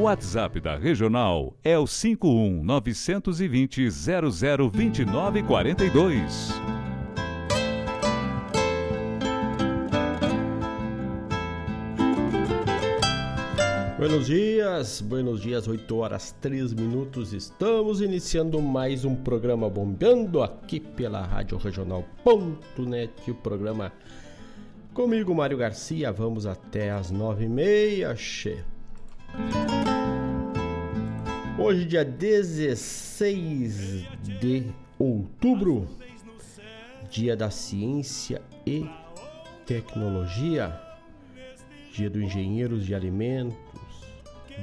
O WhatsApp da Regional é o 51 920 0029 42. Buenos dias, buenos dias, 8 horas 3 minutos. Estamos iniciando mais um programa bombeando aqui pela Rádio Regional.net. O programa comigo, Mário Garcia. Vamos até as 9h30, Hoje, dia 16 de outubro, dia da ciência e tecnologia, dia do engenheiros de alimentos,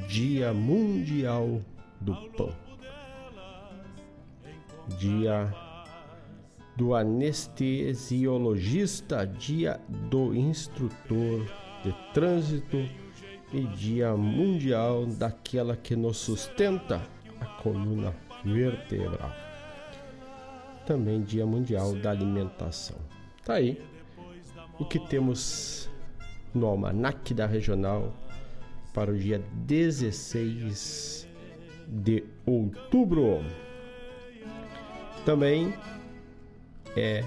dia mundial do pão, dia do anestesiologista, dia do instrutor de trânsito e Dia Mundial daquela que nos sustenta, a coluna vertebral. Também Dia Mundial da Alimentação. Tá aí o que temos no almanac da regional para o dia 16 de outubro. Também é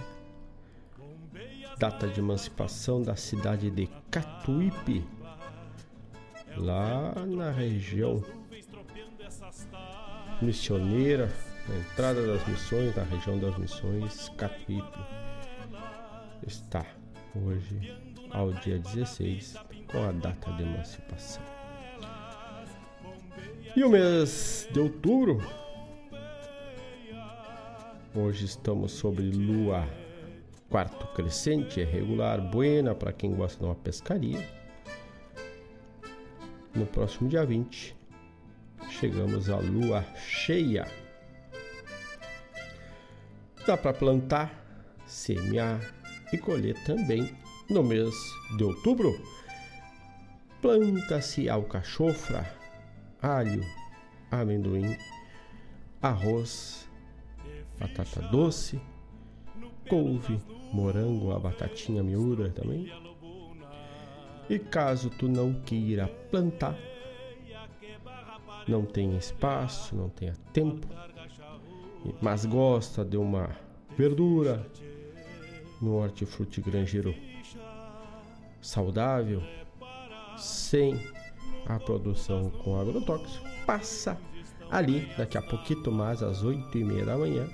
data de emancipação da cidade de Catuípe, lá na região missioneira, na entrada das missões, na região das missões, Capipe está hoje ao dia 16 com a data de emancipação. E o mês de outubro, hoje estamos sobre lua quarto crescente, é regular, buena para quem gosta de uma pescaria. No próximo dia 20, chegamos à lua cheia. Dá para plantar, semear e colher também no mês de outubro. Planta-se alcachofra, alho, amendoim, arroz, batata doce, couve, morango, a batatinha miúda também. E caso tu não queira plantar, não tenha espaço, não tenha tempo, mas gosta de uma verdura no hortifruti grangeiro saudável, sem a produção com agrotóxico, passa ali daqui a pouquinho mais às oito e meia da manhã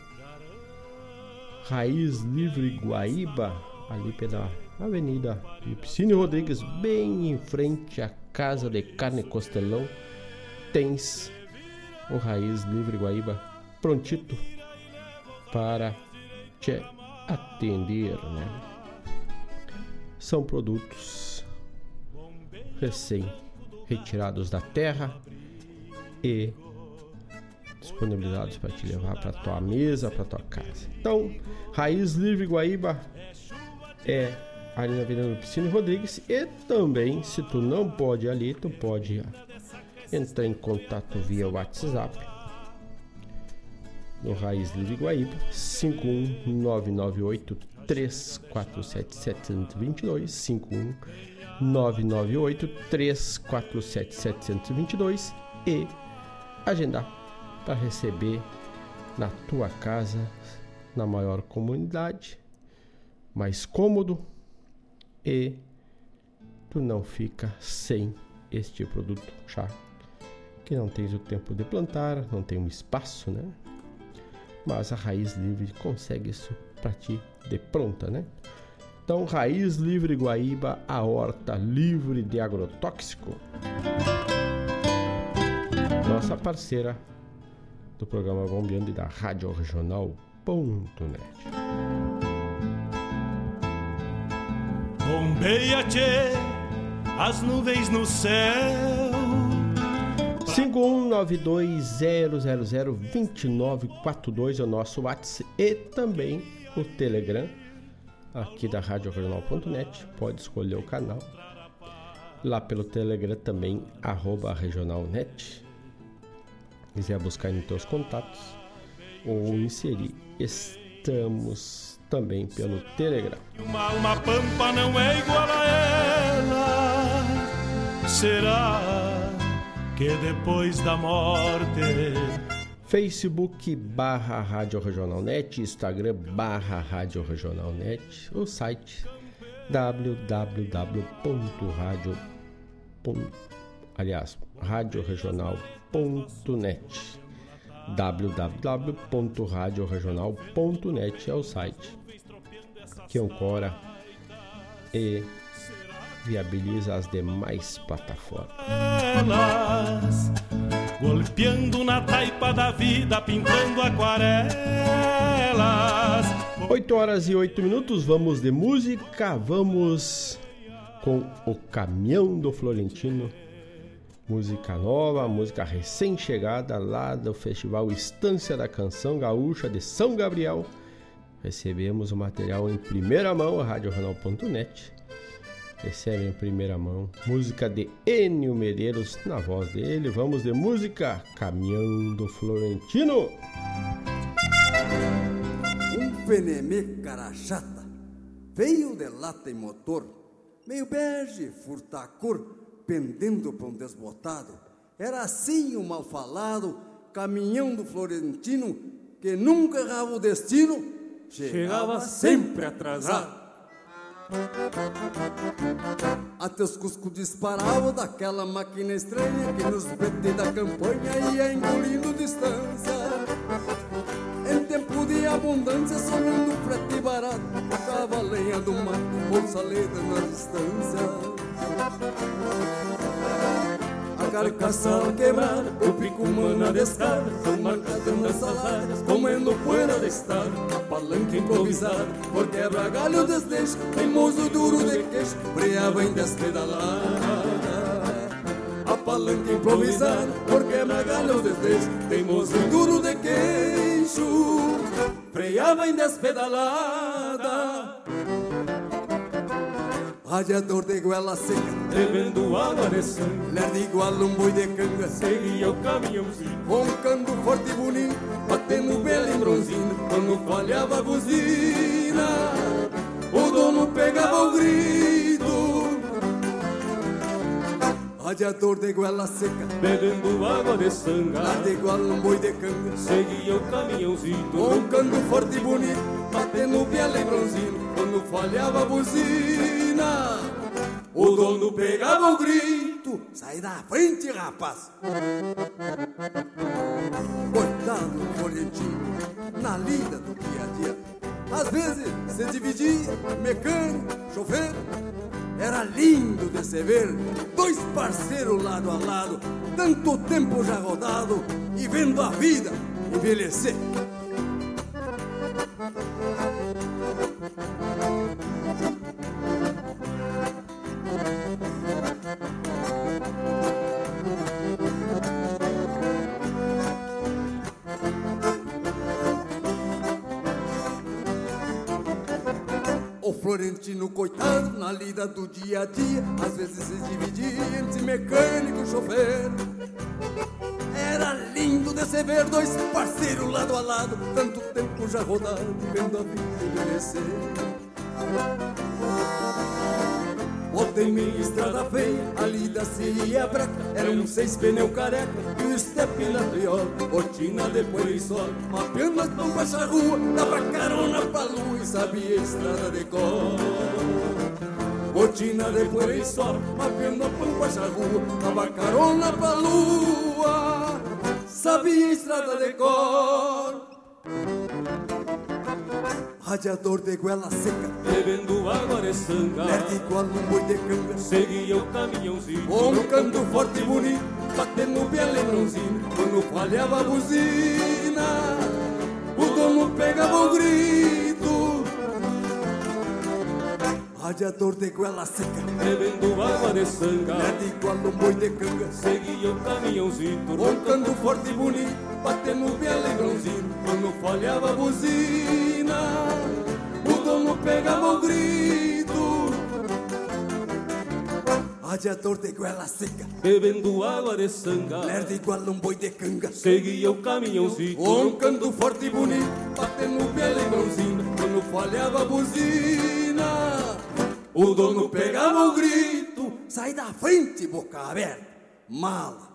Raiz Livre Guaíba, ali pela Avenida Lipicínio Rodrigues, bem em frente à Casa de Carne Costelão, tens o Raiz Livre Guaíba prontito para te atender, né? São produtos recém retirados da terra e disponibilizados para te levar para tua mesa, para tua casa. Então, Raiz Livre Guaíba é ali na Avenida Piscina Rodrigues e também, se tu não pode ali, tu pode entrar em contato via WhatsApp no Raiz Livre Guaíba 51998 347 722 51998 347 722 e agendar para receber na tua casa, na maior comunidade, mais cômodo e tu não fica sem este produto chá que não tens o tempo de plantar, não tem um espaço, né? Mas a Raiz Livre consegue isso para ti de pronta, né? Então, Raiz Livre Guaíba, a horta livre de agrotóxico. Nossa parceira do programa Bombeando e da Rádio Regional.net. Bombeia, tchê, as nuvens no céu. 51920002942 é o nosso WhatsApp e também o Telegram aqui da Rádio Regional.net. Pode escolher o canal. Lá pelo Telegram também, arroba regionalnet quiser buscar nos teus contatos ou inserir, estamos também pelo Telegram. Uma alma pampa não é igual a ela. Será que depois da morte Facebook barra Rádio Regional Net, Instagram barra Rádio Regional Net, o site www.radio aliás, radioregional.net www.radioregional.net é o site que ancora e viabiliza as demais plataformas. Elas, golpeando na taipa da vida, pintando aquarelas. 8 horas e 8 minutos, vamos de música, vamos com o Caminhão do Florentino música nova, música recém-chegada lá do Festival Estância da Canção Gaúcha de São Gabriel. Recebemos o material em primeira mão, a RadioJornal.net. Recebe em primeira mão música de Enio Medeiros na voz dele. Vamos de música Caminhão do Florentino. Um fenemê cara chata, veio de lata e motor, meio bege, furtacor, pendendo para um desbotado. Era assim o mal falado, caminhão do Florentino, que nunca errava o destino, chegava, chegava sempre atrasado. Até os cuscos disparavam daquela máquina estranha que nos PT da campanha ia engolindo distância. Em tempo de abundância, sonhando frete barato, tava lenha do mato, bolsa leda nas distâncias. A carcaça quebrada, o pico humana descarga São marcadão nessas áreas, comendo poeira de estar A palanca improvisada, por quebra galho desleixo Teimoso duro de queixo, freava em despedalada A palanca improvisada, por quebra galho desleixo Teimoso duro de queixo, freava em despedalada Radiador de goela seca, bebendo água de sangue, lerdo igual um boi de canga, seguia o caminhãozinho, roncando forte e bonito, batendo belo em bronzino, quando falhava a buzina, o dono pegava o grito. Radiador de goela seca, bebendo água de sanga, lerdo igual um boi de canga, seguia o caminhãozinho, roncando forte e bonito, batendo belo em bronzino, quando falhava a buzina, o dono pegava o grito. Sai da frente, rapaz! Coitado do correntinho, na lida do dia a dia. Às vezes se dividia, mecânico, chofer. Era lindo de se ver, dois parceiros lado a lado, tanto tempo já rodado e vendo a vida envelhecer. Florentino, coitado, na lida do dia a dia, às vezes se dividia entre mecânico e chofer. Era lindo de se ver dois parceiros lado a lado, tanto tempo já rodado, vendo a vida envelhecer. Botei minha estrada feia, a lida se ia breca Era um seis pneu careca e o estepe na triola Botina depois de sol, mapeando as pampas da rua Dava carona pra lua e sabia a estrada de cor. Botina de sol, mapeando as pampas da rua Dava carona pra lua, sabia a estrada de cor Radiador de goela seca, bebendo água de sanga, lerdo igual um boi de canga, seguia o caminhãozinho, roncando forte e bonito, batendo bem lembrãozinho, quando falhava a buzina, o dono pegava o grito. Radiador de goela seca, bebendo água de sanga, lerdo igual um boi de canga, seguia o caminhãozinho, roncando forte e bonito, batendo bem lembrãozinho, quando falhava a buzina, o dono pegava o grito. Radiador de goela seca, bebendo água de sanga, lerdo igual um boi de canga, seguia o caminhãozinho, roncando forte e bonito, batendo bem lembrãozinho, quando falhava a buzina, o dono pegava o grito, sai da frente, boca aberta, mala.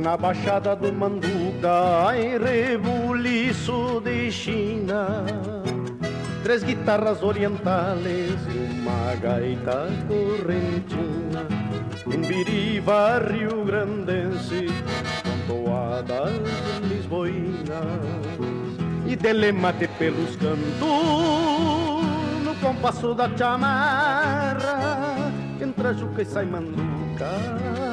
Na Baixada do Manduca, em rebuliço de China. Três guitarras orientales e uma gaita correntina. Um biriba rio-grandense toadas lisboinas. E delemate pelos cantos no compasso da chamarra Entra juca e sai manduca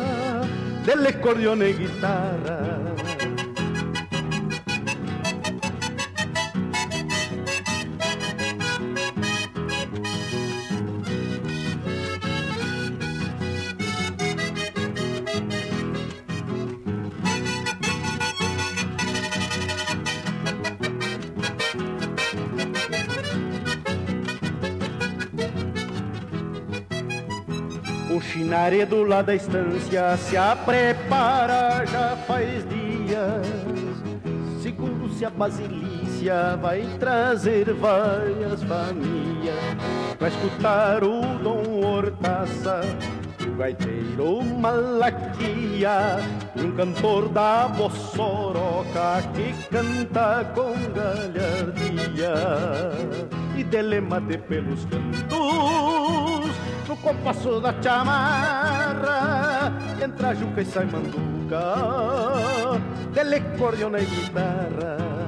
delle cordione e guitarra. O chinaredo lá da estância se a prepara já faz dias. Segundo se a basilícia vai trazer várias famílias. pra escutar o Dom Hortaça, o gaiteiro Malaquia e um cantor da Bossoroca que canta com galhardia e delemate pelos cantos no compasso da chamarra entra juca e sai manduca dele cordiona e guitarra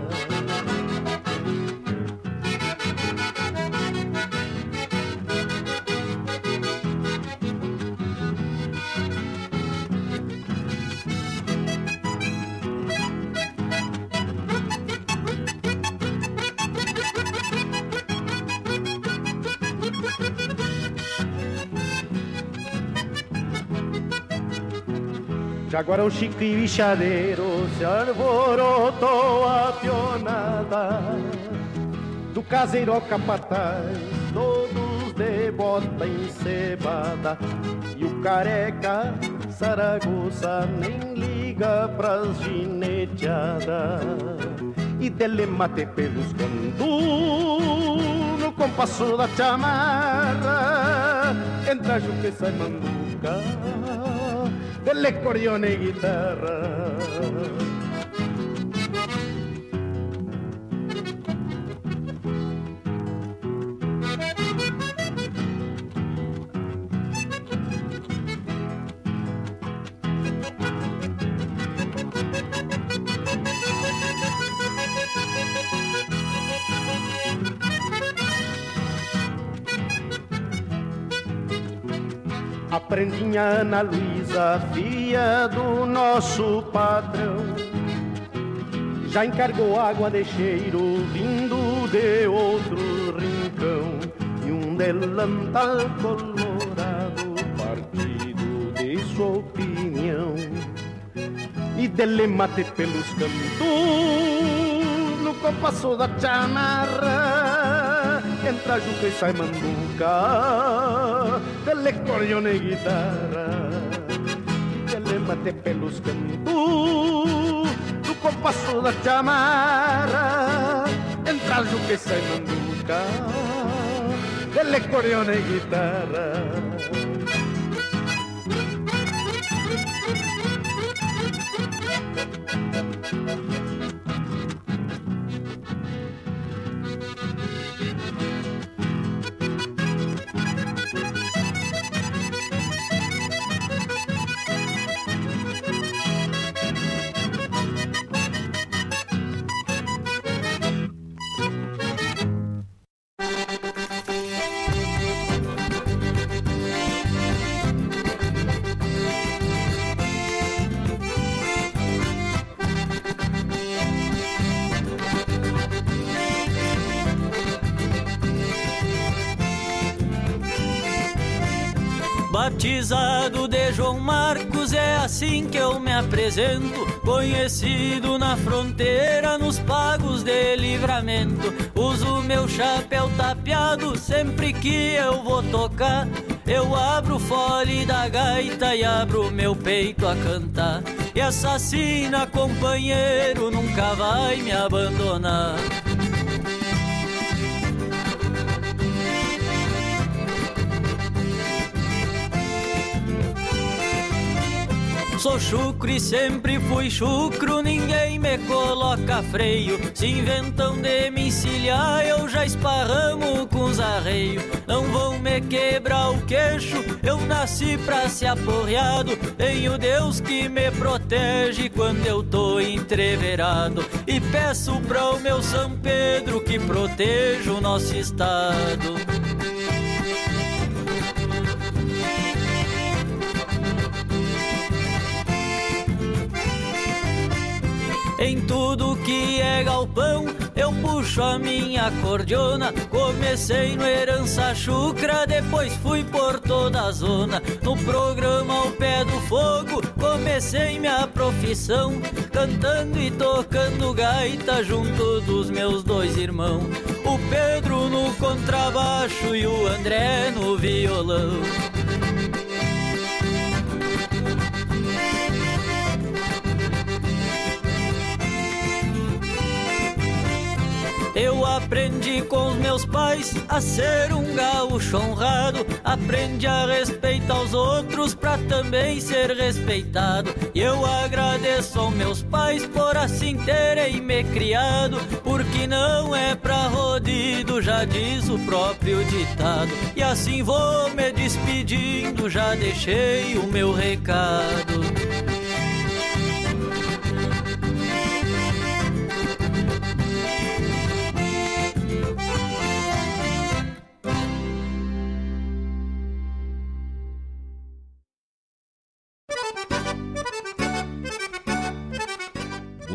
agora o chico e bichadeiro se alborotou a pionada. Do caseiro ao capataz, todos de bota encebada. E o careca Saragoça nem liga pras gineteadas. E dele mate pelos cantos No compasso da chamarra. Entra Juca e sai manduca del acordeón y guitarra. Aprendinha Ana Luísa, filha do nosso patrão, já encargou água de cheiro vindo de outro rincão. E um delantal colorado partido de sua opinião. E dele mate pelos cantos no compasso da chamarra entra juca e sai manduca delle cordione e guitarra delle mate pelos cantos do compasso da chamarra. Entra juca e sai manduca delle cordione e guitarra Batizado de João Marcos, é assim que eu me apresento. Conhecido na fronteira, nos pagos de livramento. Uso meu chapéu tapeado sempre que eu vou tocar. Eu abro o fole da gaita e abro meu peito a cantar. E assassina, companheiro, nunca vai me abandonar. Chucro e sempre fui chucro, ninguém me coloca freio. Se inventam de me eu já esparramo com os arreios. Não vão me quebrar o queixo, eu nasci pra ser aporreado. Tenho Deus que me protege quando eu tô entreverado. E peço pra o meu São Pedro que proteja o nosso estado. Em tudo que é galpão, eu puxo a minha cordiona. Comecei no Herança Chucra, depois fui por toda a zona. No programa Ao Pé do Fogo, comecei minha profissão. Cantando e tocando gaita junto dos meus dois irmãos. O Pedro no contrabaixo e o André no violão. Aprendi com os meus pais a ser um gaúcho honrado. Aprendi a respeitar os outros pra também ser respeitado. E eu agradeço aos meus pais por assim terem me criado. Porque não é pra rodido, já diz o próprio ditado. E assim vou me despedindo, já deixei o meu recado.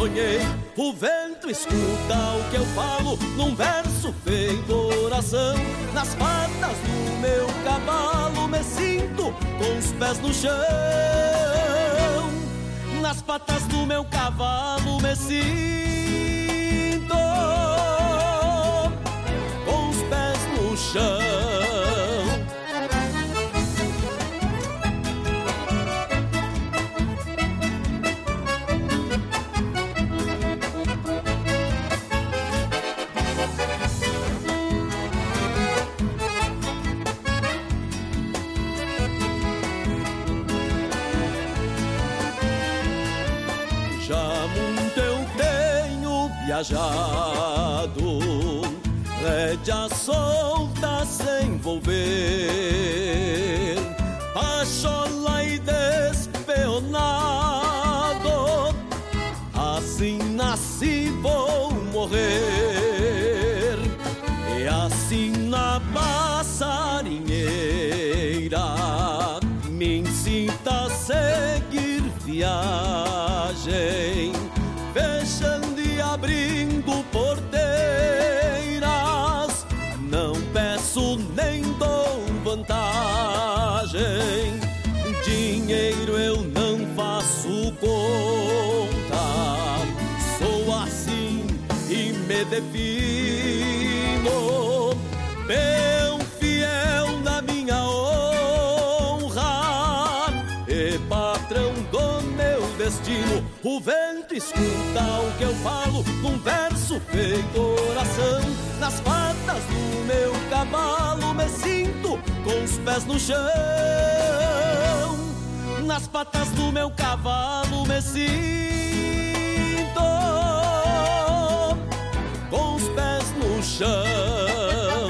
sonhei. O vento escuta o que eu falo num verso feito oração. Nas patas do meu cavalo me sinto com os pés no chão. Nas patas do meu cavalo me sinto com os pés no chão. engajado, rédea solta se envolver, pachola e despeonado, assim nasci vou morrer, e assim na passarinheira. Me incita a seguir viagem. defino Meu fiel na minha honra e patrão do meu destino. O vento escuta o que eu falo num verso feito oração. Nas patas do meu cavalo me sinto com os pés no chão. Nas patas do meu cavalo me sinto. 生。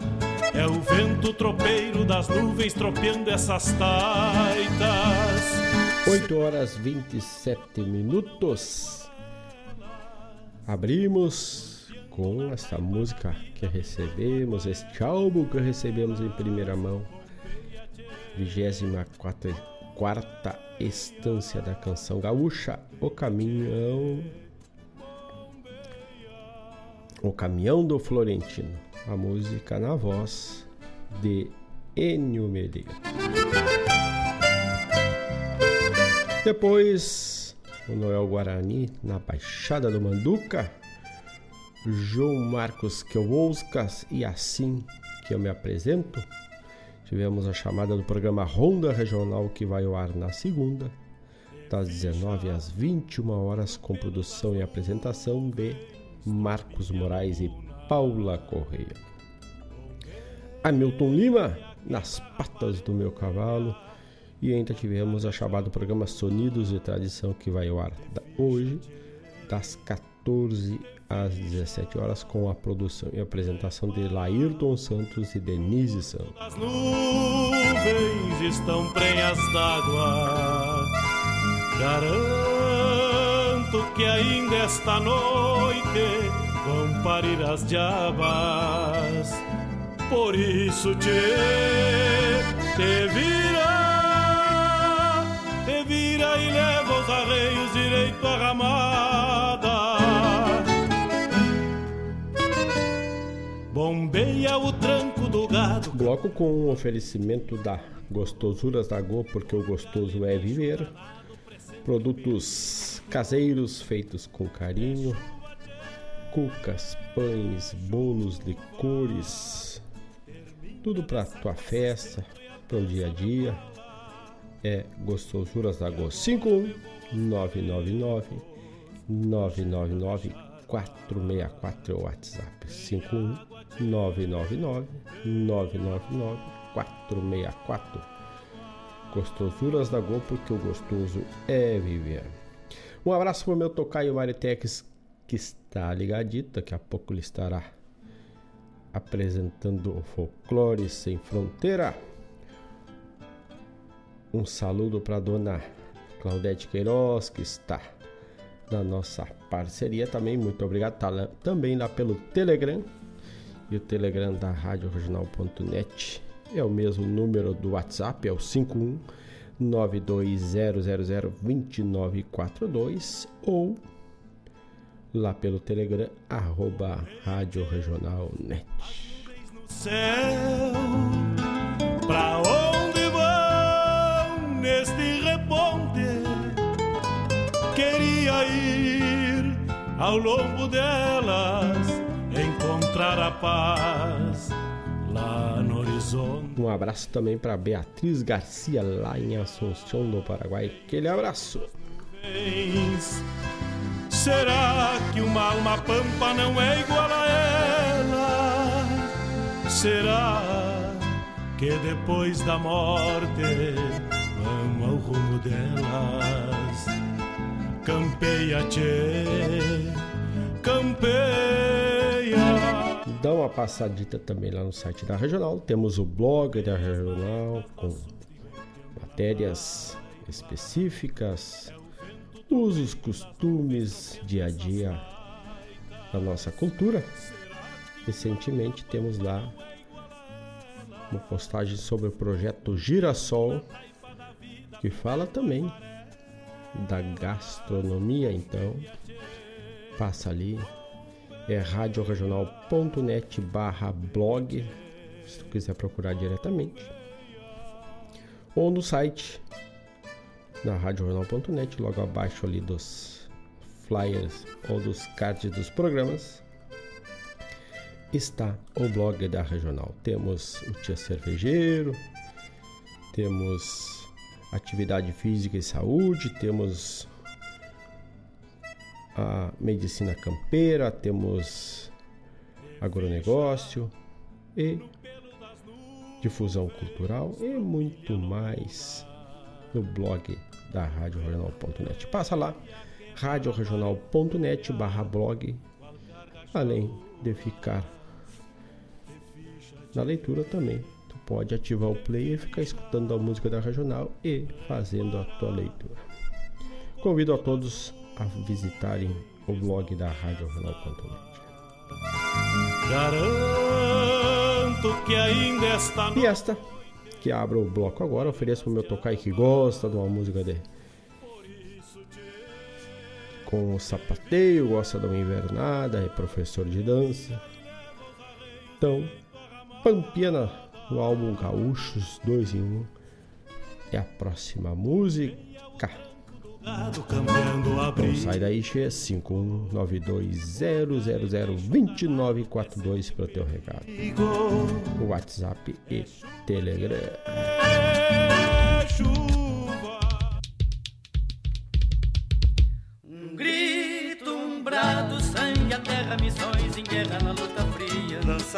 É o vento tropeiro das nuvens tropeando essas taitas 8 horas 27 minutos. Abrimos com essa música que recebemos, este álbum que recebemos em primeira mão. 24 quarta estância da canção gaúcha, O Caminhão. O Caminhão do Florentino. A música na voz de Enio Medeiros. Depois, o Noel Guarani na Baixada do Manduca, João Marcos Kewolskas e assim que eu me apresento. Tivemos a chamada do programa Ronda Regional que vai ao ar na segunda, das 19 às 21 horas, com produção e apresentação de Marcos Moraes e Paula Correia. Hamilton Lima, nas patas do meu cavalo e ainda tivemos a chamada programa Sonidos de Tradição que vai ao ar hoje, das 14 às 17 horas, com a produção e apresentação de Laírton Santos e Denise Santos. As nuvens estão prenhas d'água, garanto que ainda esta noite parir as diabas. Por isso te, te virás vira e leva os arreios direito à ramada. Bombeia o tranco do gado. Bloco com um oferecimento da Gostosuras da Go, porque o gostoso é viver. Produtos caseiros feitos com carinho. Cucas, pães, bolos, licores. Tudo para tua festa, o dia a dia é Gostosuras da Go 51999 999 464 é o WhatsApp 51999 999 464 Gostosuras da Go porque o gostoso é viver. Um abraço para o meu tocaio Maritex que está ligadito, daqui a pouco ele estará apresentando o Folclore Sem Fronteira. Um saludo para dona Claudete Queiroz, que está na nossa parceria também. Muito obrigado. Tá lá, também lá pelo Telegram. E o Telegram da Rádio Regional.net é o mesmo número do WhatsApp, é o 51 920002942 ou lá pelo Telegram, arroba Rádio Regional Net. Céu, pra onde vão neste reponte? Queria ir ao longo delas, encontrar a paz lá no horizonte. Um abraço também para Beatriz Garcia, lá em Assunção, no Paraguai. Aquele abraço! Será que uma alma pampa não é igual a ela? Será que depois da morte vamos ao rumo delas? Campeia, tchê, campeia. Dá uma passadita também lá no site da Regional. Temos o blog da Regional com matérias específicas, usos, costumes, dia a dia da nossa cultura. Recentemente temos lá uma postagem sobre o projeto Girassol, que fala também da gastronomia, então passa ali é radioregional.net barra blog se tu quiser procurar diretamente ou no site na radioregional.net logo abaixo ali dos flyers ou dos cards dos programas está o blog da Regional. Temos o Tia Cervejeiro, temos atividade física e saúde, temos a medicina campeira, temos agronegócio e difusão cultural e muito mais no blog da radioregional.net. Passa lá, radioregional.net barra blog, além de ficar na leitura também. Tu pode ativar o player e ficar escutando a música da regional e fazendo a tua leitura. Convido a todos a visitarem o blog da radioregional.net. Garanto que ainda está E esta, que abro o bloco agora, ofereço pro meu tocar que gosta de uma música de com o sapateio, gosta de uma invernada, é professor de dança. Então, Pampiana no álbum Gaúchos 2 em 1 um, é a próxima música. Então sai daí, Che, 51920002942 para o teu recado. WhatsApp e Telegram.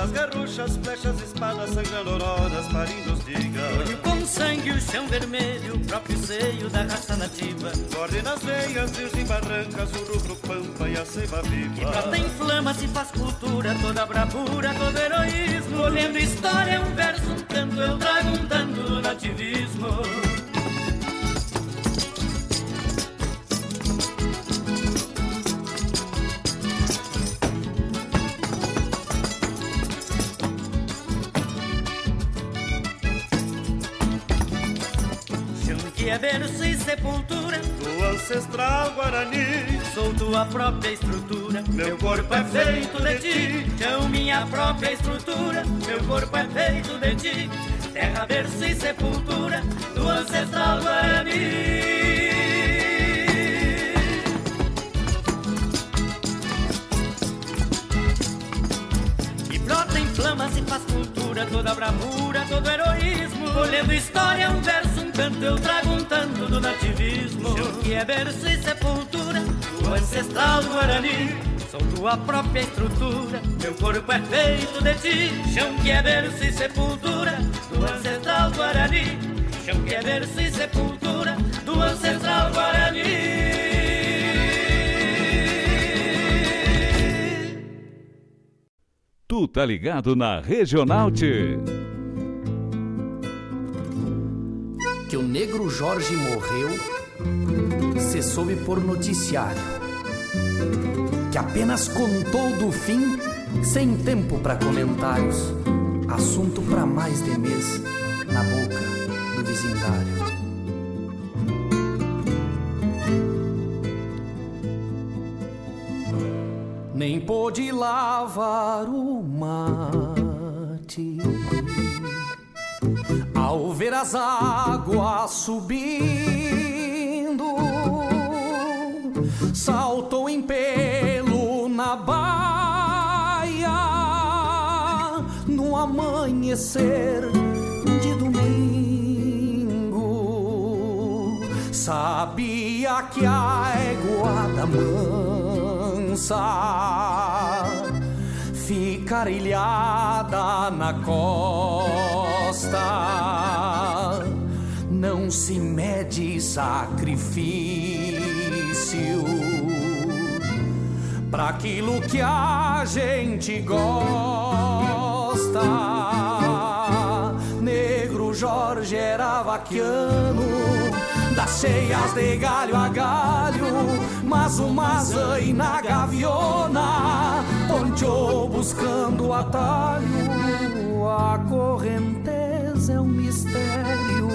Lanças, garruchas, flechas, espadas, sangrando auroras, marinhos diga. Olho com sangue, o chão vermelho, o próprio seio da raça nativa. Corre nas veias, rios e barrancas, o rubro pampa e a ceiba viva. Que brota em flama, se faz cultura, toda bravura, todo heroísmo. Olhando história, um verso, um canto, eu trago um tanto do nativismo. É berço e sepultura do ancestral Guarani. Sou tua própria estrutura, meu corpo é feito de ti. Chão minha própria estrutura, meu corpo é feito de ti. Terra, berço e sepultura do ancestral Guarani. Em flama, se faz cultura, toda bravura, todo heroísmo. Olhando história, um verso, um canto, eu trago um tanto do nativismo. Chão que é berço e sepultura do ancestral Guarani. Sou tua própria estrutura, meu corpo é feito de ti. Chão que é berço e sepultura do ancestral Guarani. Chão que é berço e sepultura do ancestral Guarani. Tu tá ligado na Regional T. Que o negro Jorge morreu, se soube por noticiário. Que apenas contou do fim, sem tempo para comentários. Assunto para mais de mês, na boca do vizindário. Pôde lavar o mate ao ver as águas subindo, saltou em pelo na baia no amanhecer de domingo. Sabia que a égua da mansa ficar ilhada na costa. Não se mede sacrifício para aquilo que a gente gosta. Negro Jorge era vaquiano, das cheias de galho a galho, mas uma zaina gaviona ponteou buscando atalho. A correnteza é um mistério.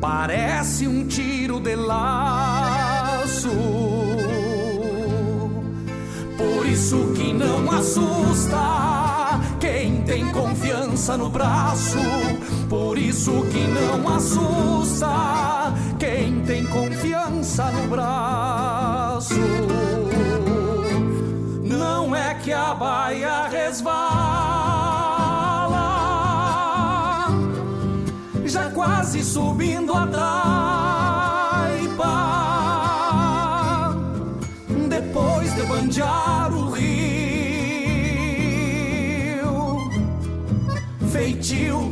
Parece um tiro de laço por isso que não assusta tem confiança no braço. Por isso que não assusta quem tem confiança no braço. Não é que a baia resvala, já quase subindo a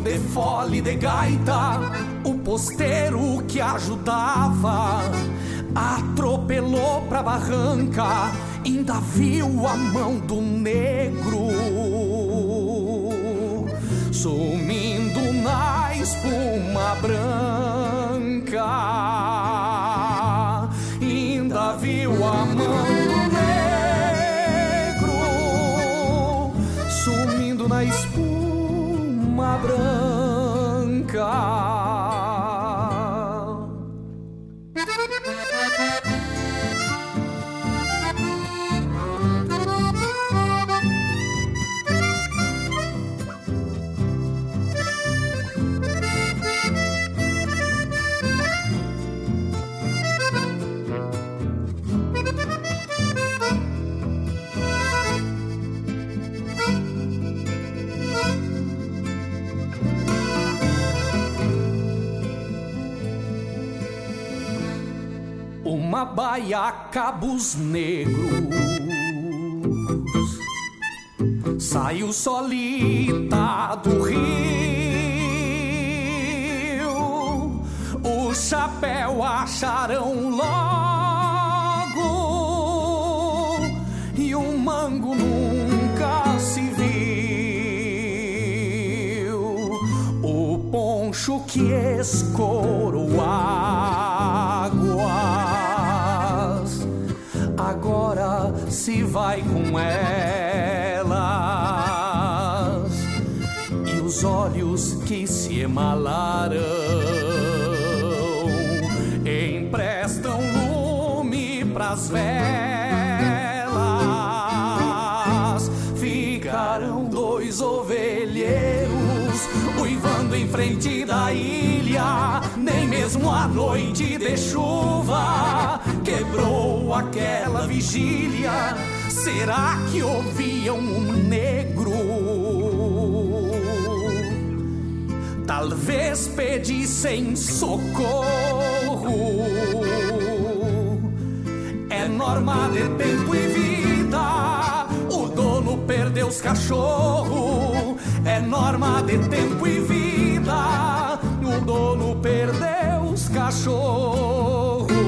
de fole de gaita, o posteiro que ajudava atropelou pra barranca, ainda viu a mão do negro sumindo na espuma branca. Ainda viu a mão espuma Uma baia cabos negros. Saiu solita do rio. O chapéu acharão logo. E um mango nunca se viu. O poncho que escorou se vai com elas. E os olhos que se emalaram Emprestam lume pras velas. Ficaram dois ovelheiros Uivando em frente da ilha Nem mesmo a noite de chuva Quebrou aquela vigília Será que ouviam um negro? Talvez pedissem socorro é norma de tempo e vida. O dono perdeu os cachorros. É norma de tempo e vida. O dono perdeu os cachorros.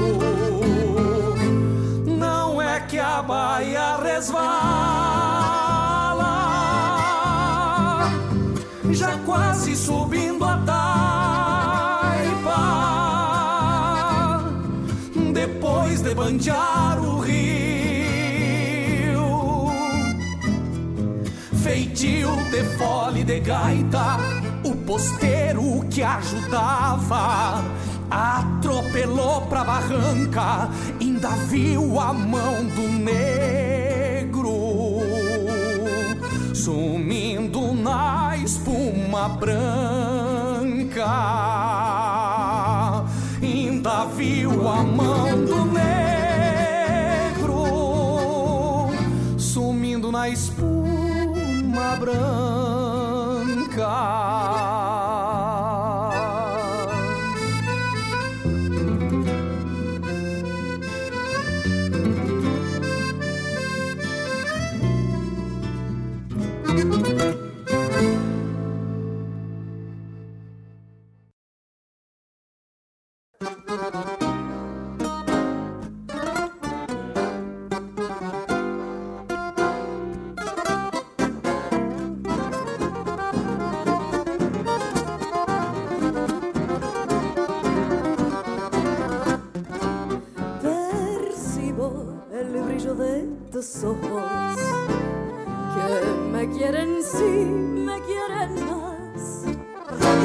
A baia resvala. Já quase subindo a taipa depois de banjar o rio. Feitio de fole de gaita, o posteiro que ajudava atropelou pra barranca, ainda viu a mão do negro sumindo na espuma branca. Ainda viu a mão tus ojos que me quieren sí, me quieren más.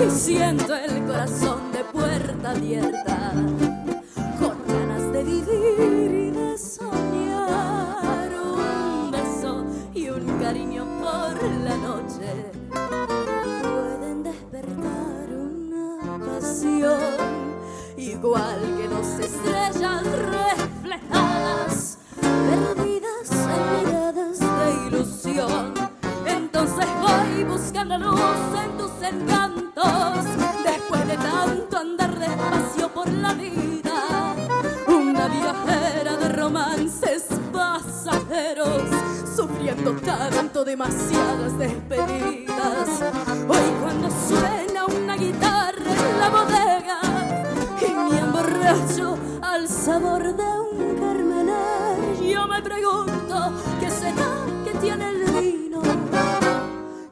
Y siento el corazón de puerta abierta encantos, después de tanto andar despacio por la vida, una viajera de romances pasajeros, sufriendo tanto demasiadas despedidas. Hoy cuando suena una guitarra en la bodega y me emborracho al sabor de un carmener, yo me pregunto qué será que tiene el vino,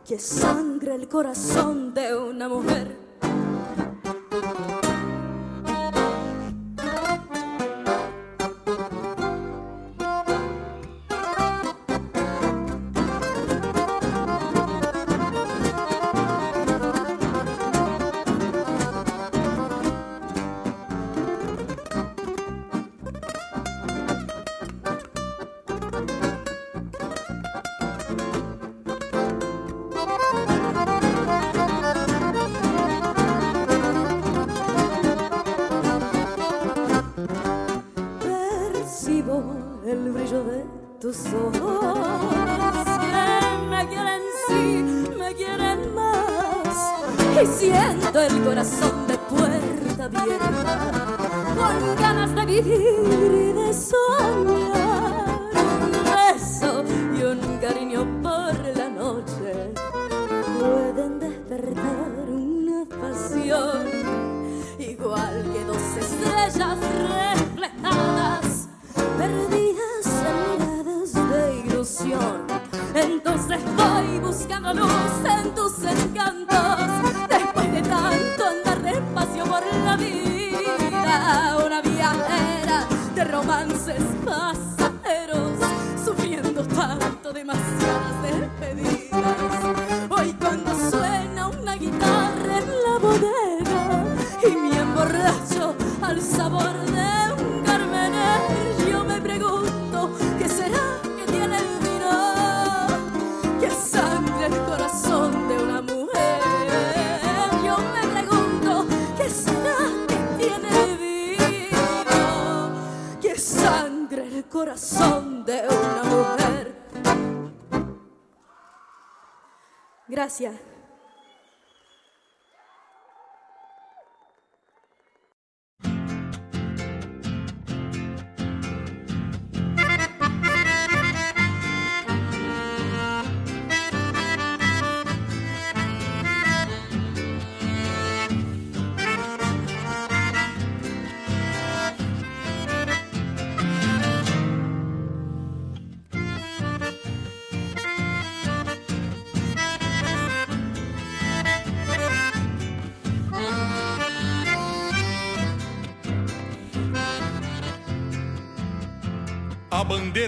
que son el corazón de una mujer. ojos me quieren sí, me quieren más. Y siento el corazón de puerta abierta, con ganas de vivir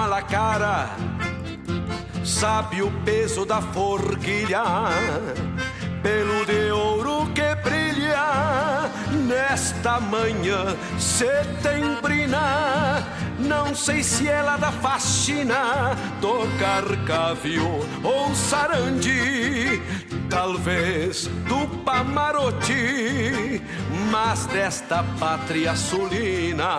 mala cara, sabe o peso da forquilha, pelo de ouro que brilha nesta manhã setembrina. Não sei se ela dá fascina do carcavio ou sarandi, talvez do Pamarote, mas desta pátria sulina.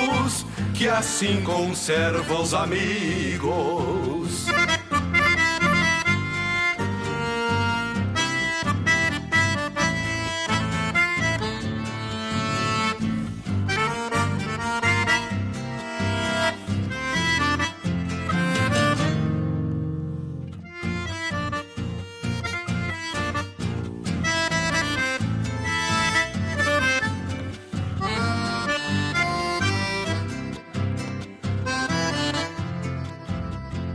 que assim conserva os amigos.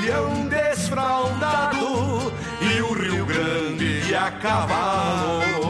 pavilhão desfraldado e o Rio Grande a cavalo.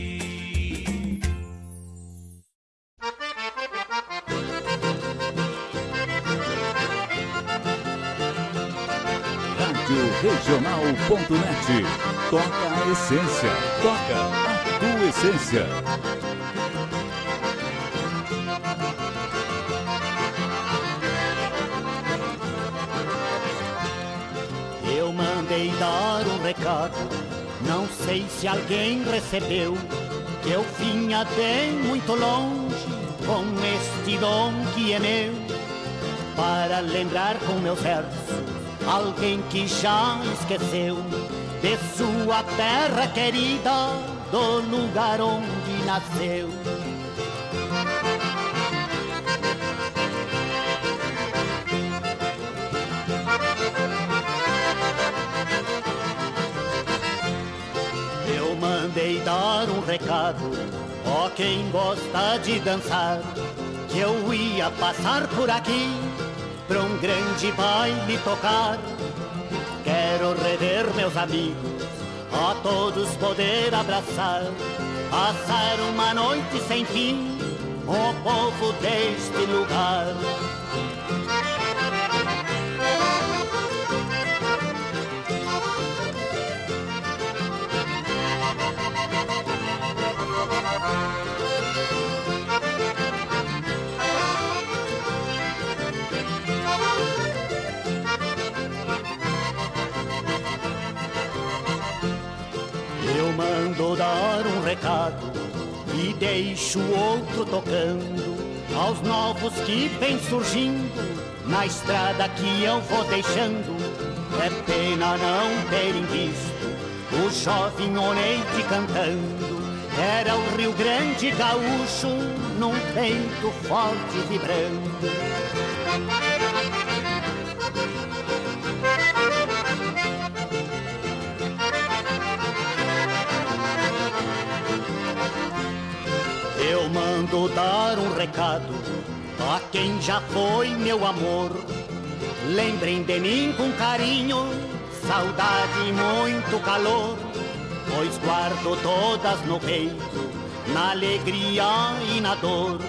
Regional.net. Toca a essência. Toca a tua essência. Eu mandei dar um recado, não sei se alguém recebeu, que eu vinha bem muito longe com este dom que é meu, para lembrar com meus versos alguém que já esqueceu de sua terra querida, do lugar onde nasceu. Eu mandei dar um recado, ó quem gosta de dançar, que eu ia passar por aqui pra um grande baile tocar. Quero rever meus amigos, a todos poder abraçar, passar uma noite sem fim, o povo deste lugar. Mando dar um recado e deixo outro tocando aos novos que vem surgindo na estrada que eu vou deixando. É pena não terem visto o jovem Oneide cantando. Era o Rio Grande gaúcho num peito forte vibrando. Mando dar um recado a quem já foi meu amor. Lembrem de mim com carinho, saudade e muito calor, pois guardo todas no peito, na alegria e na dor.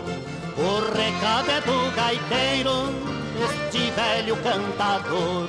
O recado é do gaiteiro, este velho cantador.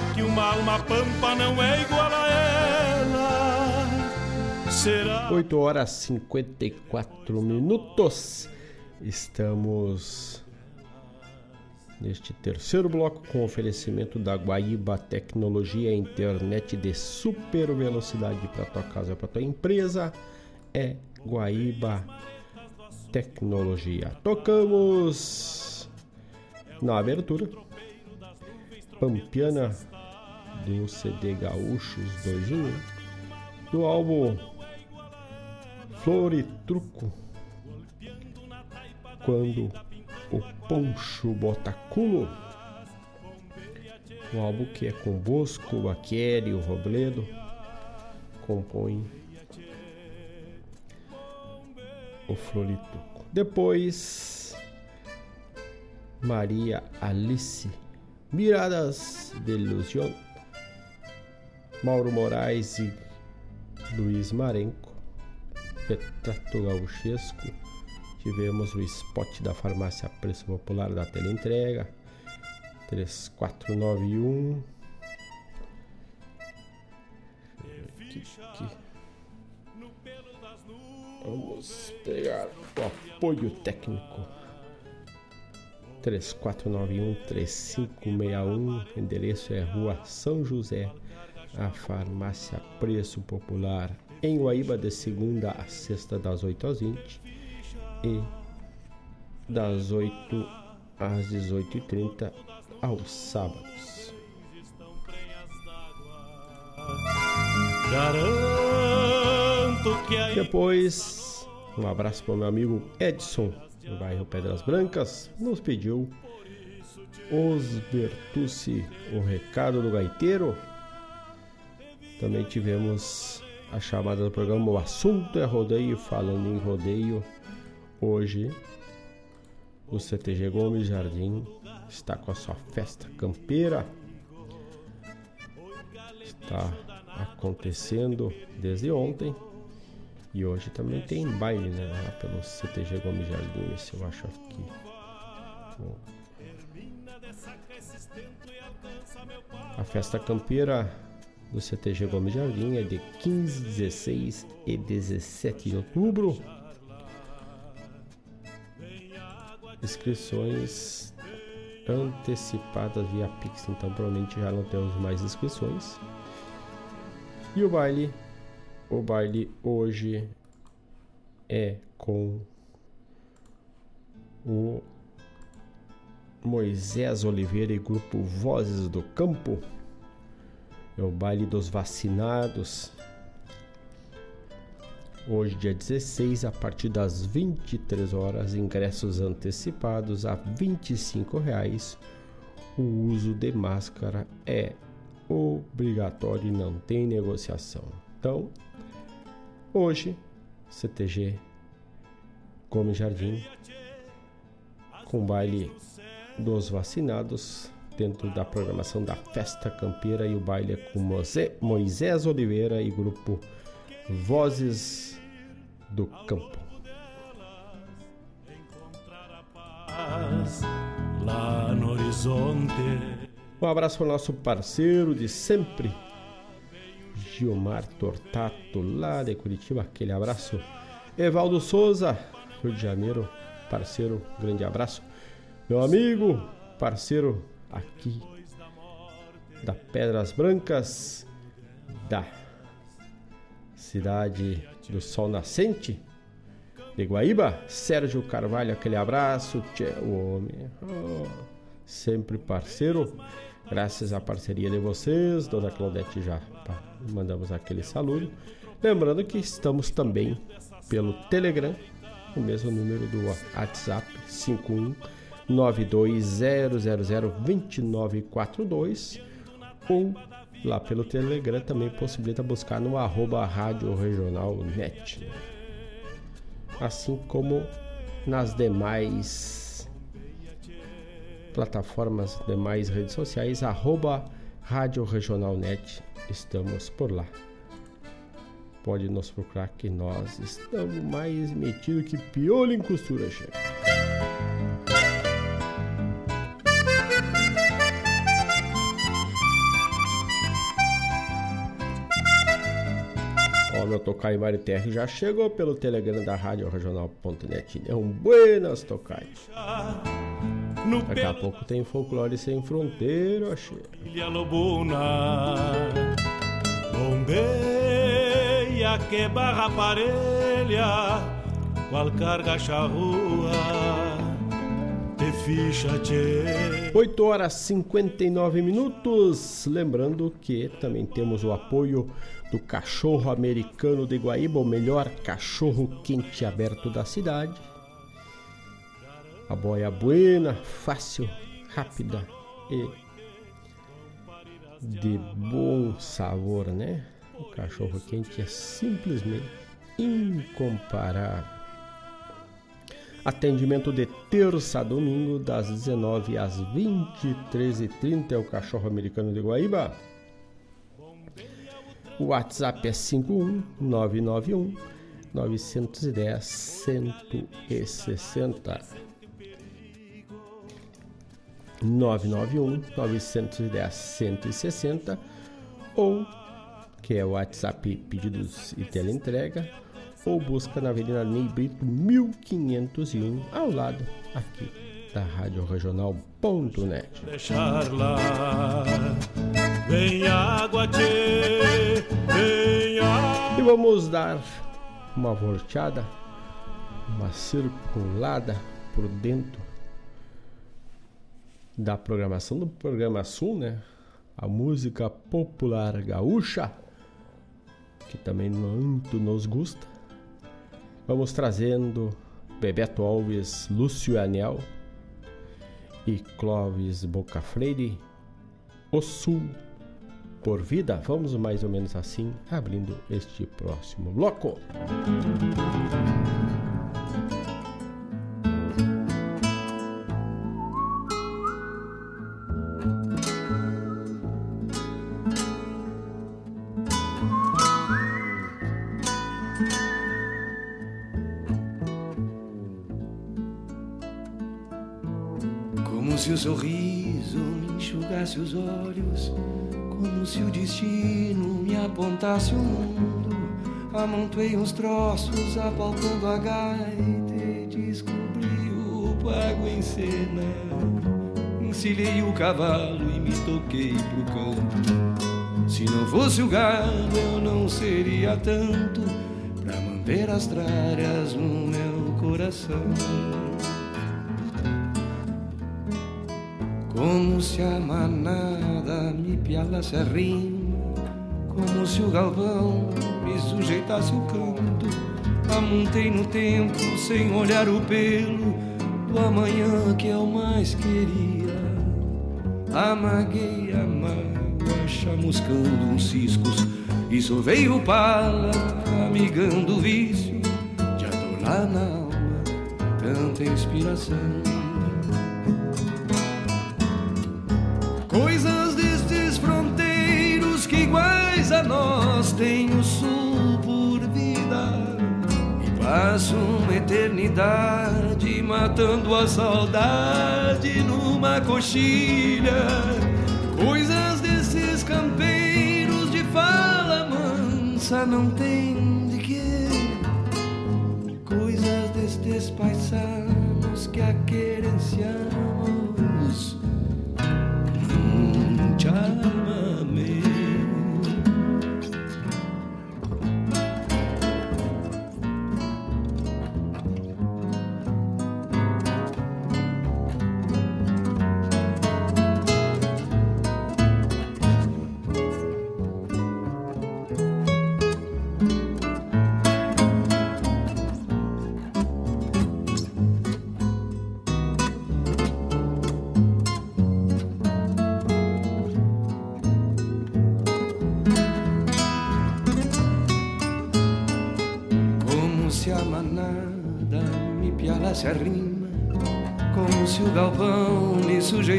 que uma alma pampa não é igual a ela? Será? 8 horas 54 minutos. Estamos neste terceiro bloco com oferecimento da Guaíba Tecnologia Internet de super velocidade para tua casa, para tua empresa. É Guaíba Tecnologia. Tocamos na abertura Pampiana do CD Gaúchos 2 em 1 do álbum Flor e Truco quando o Poncho bota culo um álbum que é com Bosco, Baqueri, o Robledo compõe o Florituco. Depois Maria Alice Miradas de Ilusão Mauro Moraes e Luiz Marenco, Retrato Gauchesco, tivemos o spot da farmácia Preço Popular da Teleentrega, 3491. Aqui, aqui. Vamos pegar o apoio técnico. 3491-3561. Endereço é Rua São José, a farmácia Preço Popular, em Guaíba, de segunda a sexta, das 8 às 20 e das 8 às 18h30 aos sábados. Depois, um abraço para o meu amigo Edson, do bairro Pedras Brancas, nos pediu os Bertucci, o recado do gaiteiro. Também tivemos a chamada do programa O Assunto é Rodeio, falando em rodeio. Hoje, o CTG Gomes Jardim está com a sua festa campeira. Está acontecendo desde ontem. E hoje também tem baile, né? Lá pelo CTG Gomes Jardim. Esse eu acho aqui. A festa campeira do CTG Gomes Jardim é de 15, 16 e 17 de outubro. Inscrições antecipadas via Pix, então provavelmente já não temos mais inscrições. E o baile, o baile hoje é com o Moisés Oliveira e grupo Vozes do Campo. É o baile dos vacinados. Hoje, dia 16, a partir das 23 horas, ingressos antecipados a 25 reais. O uso de máscara é obrigatório e não tem negociação. Então, hoje, CTG Gomes Jardim, com baile dos vacinados, dentro da programação da Festa Campeira e o baile é com Moisés Oliveira e grupo Vozes do Campo. Um abraço para o nosso parceiro de sempre, Gilmar Tortato, lá de Curitiba. Aquele abraço. Evaldo Souza, Rio de Janeiro, parceiro, grande abraço. Meu amigo, parceiro aqui da Pedras Brancas, da cidade do Sol Nascente, de Guaíba, Sérgio Carvalho, aquele abraço, tchê, o homem, oh, sempre parceiro. Graças à parceria de vocês, Dona Claudete já tá, mandamos aquele saludo. Lembrando que estamos também pelo Telegram, o mesmo número do WhatsApp 51920002942 ou lá pelo Telegram também possibilita buscar no arroba Rádio Regional Net. Assim como nas demais plataformas demais redes sociais, arroba Rádio Regional Net, estamos por lá. Pode nos procurar que nós estamos mais metidos que piolho em costura, chefe. Ó, meu Tocai Mariterre já chegou pelo Telegram da Rádio Regional.net. É um buenas, Tocai. Daqui a pouco tem folclore sem fronteira, achei. Bombeia que barra parelha, qual carga charrua, te ficha tchê. 8 horas 59 minutos. Lembrando que também temos o apoio do cachorro americano de Guaíba, o melhor cachorro quente aberto da cidade a boia buena, fácil, rápida e de bom sabor, né? O cachorro quente é simplesmente incomparável. Atendimento de terça a domingo, das 19 às 23h30, é o cachorro americano de Guaíba. O WhatsApp é 51991 910 160. 991 910 160 ou que é o WhatsApp pedidos e teleentrega ou busca na Avenida Ney Brito 1501 ao lado aqui da Rádio Regional.net. Deixar lá, vem água, tchê, vem água. E vamos dar uma volteada, uma circulada por dentro da programação do programa Sul, né? A música popular gaúcha, que também muito nos gusta. Vamos trazendo Bebeto Alves, Lúcio Anel e Clóvis Bocafreire, O Sul por Vida. Vamos mais ou menos assim, abrindo este próximo bloco. sorriso me enxugasse os olhos, como se o destino me apontasse o mundo. Amontoei uns troços, apalpando a gaita e descobri o pago em cena. Encilhei o cavalo e me toquei pro campo. Se não fosse o gado, eu não seria tanto pra manter as tralhas no meu coração. Como se a manada me pialasse a rima, como se o galvão me sujeitasse o canto. Amontei no tempo sem olhar o pelo do amanhã que eu mais queria. Amaguei a mágoa, chamuscando uns ciscos, e sovei o pala, amigando o vício de adorar na alma tanta inspiração. Coisas destes fronteiros que iguais a nós tem o sul por vida. E passo uma eternidade matando a saudade numa coxilha. Coisas desses campeiros de fala mansa não tem de quê. Coisas destes paisanos que a querenciamos child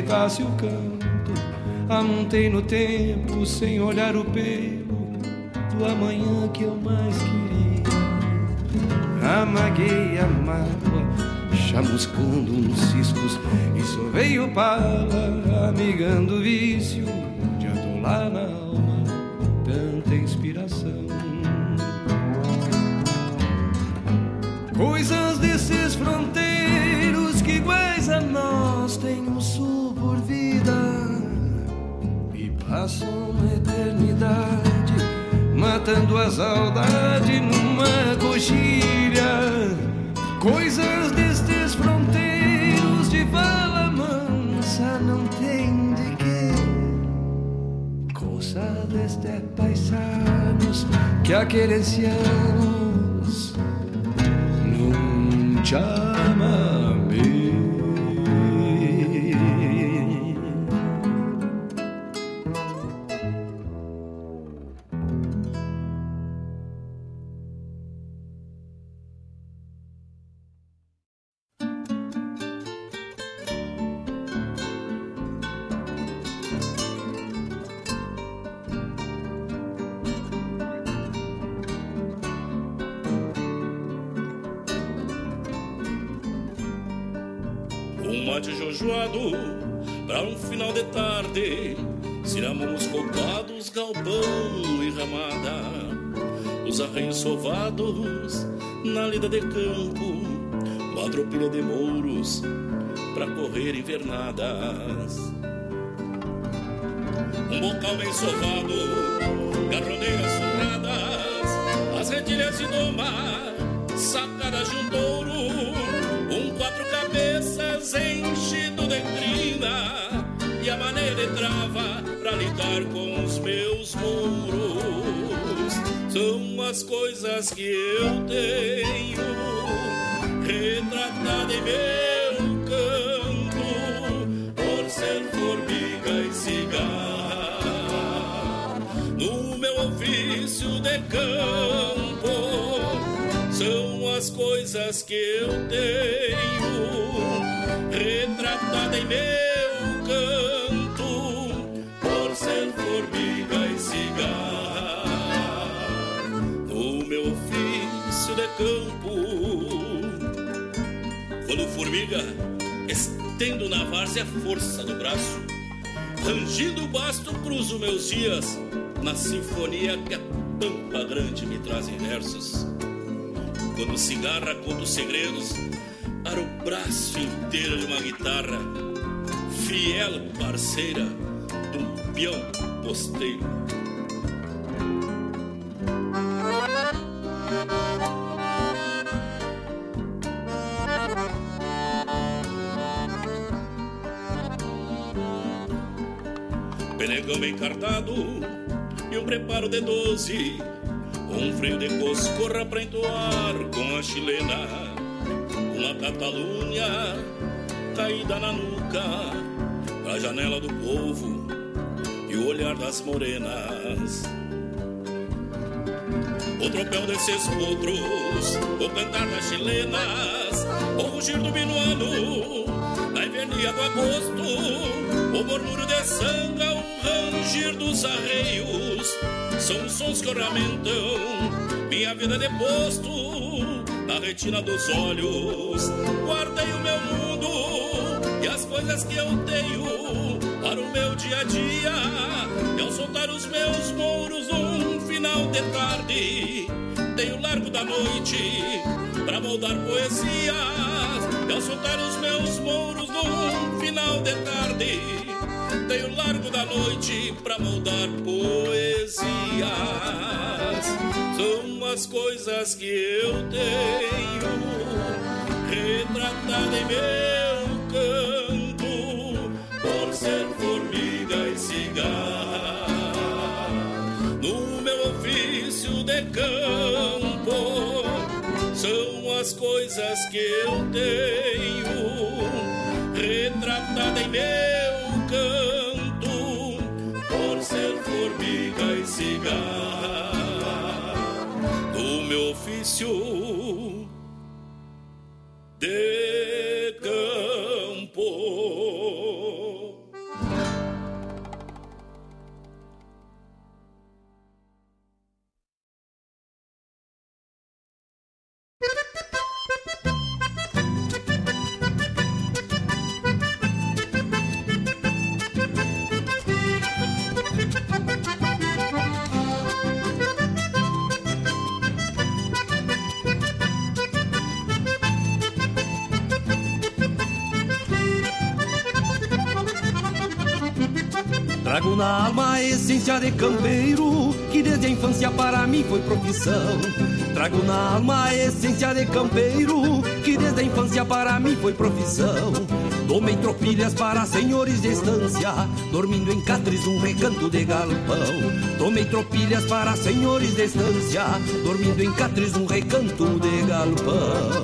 me sujeitasse o canto. Amontei no tempo sem olhar o pelo do amanhã que eu mais queria. Amaguei a mágoa, chamuscando uns ciscos e sovei o pala, amigando o vício de atolar na alma tanta inspiração. Coisas desses fronteiros passam uma eternidade matando a saudade numa coxilha. Coisas destes fronteiros de fala mansa não tem de quê. Coisa destes paisanos que a querenciamos num chamamé. Na lida de campo, uma tropilha de mouros para correr invernadas. Um bocal bem sovado, garroneiras surradas, as redilhas de doma, sacadas de um touro, um quatro cabeças enchido de crina e a maneira de trava para lidar com os meus muros. São as coisas que eu tenho retratada em meu canto por ser formiga e cigarra. No meu ofício de campo são as coisas que eu tenho retratada em meu formiga, estendo na várzea a força do braço, rangindo o basto, cruzo meus dias na sinfonia que a pampa grande me traz em versos. Quando cigarra conta os segredos, para o braço inteiro de uma guitarra, fiel parceira de um peão posteiro. Bem cartado e um preparo de doze, um freio de coscorra pra entoar com a chilena uma Catalunha caída na nuca, a janela do povo e o olhar das morenas. O tropel desses potros, o cantar das chilenas, o rugir do minuano, na invernia do agosto, o murmúrio de sanga, o rangir dos arreios, são sons que ornamentam minha vida de posto na retina dos olhos. Guardei o meu mundo e as coisas que eu tenho para o meu dia a dia. E ao soltar os meus mouros num final de tarde, tenho largo da noite para moldar poesias. E ao soltar os meus mouros num final de tarde, tenho largo da noite para moldar poesias. São as coisas que eu tenho retratada em meu canto por ser formiga e cigarra no meu ofício de campo são as coisas que eu tenho meu essência de campeiro, que desde a infância para mim foi profissão. Trago na alma a essência de campeiro, que desde a infância para mim foi profissão. Tomei tropilhas para senhores de estância, dormindo em catres um recanto de galpão. Tomei tropilhas para senhores de estância, dormindo em catres um recanto de galpão.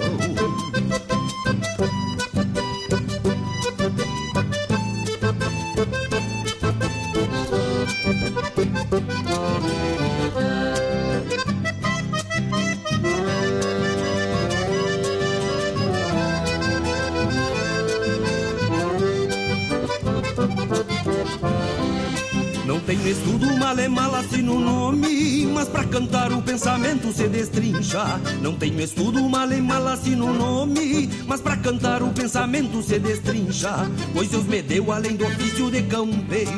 Destrincha. Não tenho estudo, male malace no nome, mas pra cantar o pensamento se destrincha. Pois Deus me deu além do ofício de campeiro,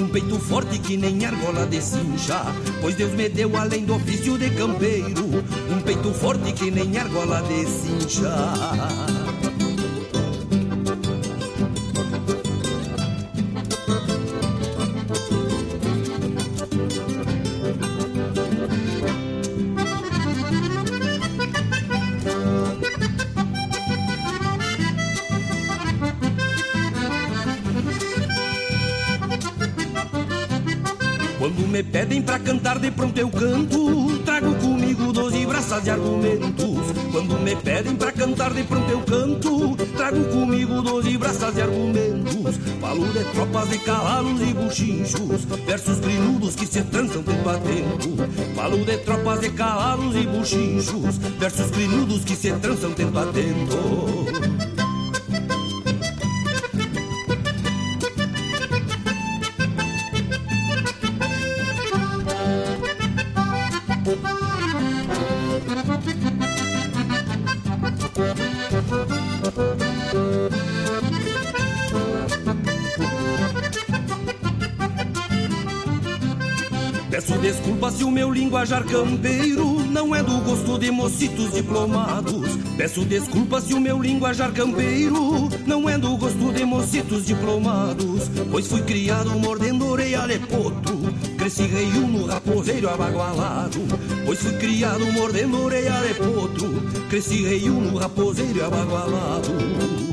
um peito forte que nem argola de cincha. Pois Deus me deu além do ofício de campeiro, um peito forte que nem argola de cincha. Falo de tropas de cavalos e buchinchos. Versos grinudos que se trançam tempo a. Falo de tropas de cavalos e buchinchos. Versos grinudos que se trançam tempo a tempo. Desculpa se o meu linguajar campeiro não é do gosto de mocitos diplomados. Peço desculpa se o meu linguajar campeiro não é do gosto de mocitos diplomados. Pois fui criado mordendo orelha potro, cresci reiu no raposeiro abagualado. Pois fui criado mordendo orelha potro, cresci reiu no raposeiro abagualado.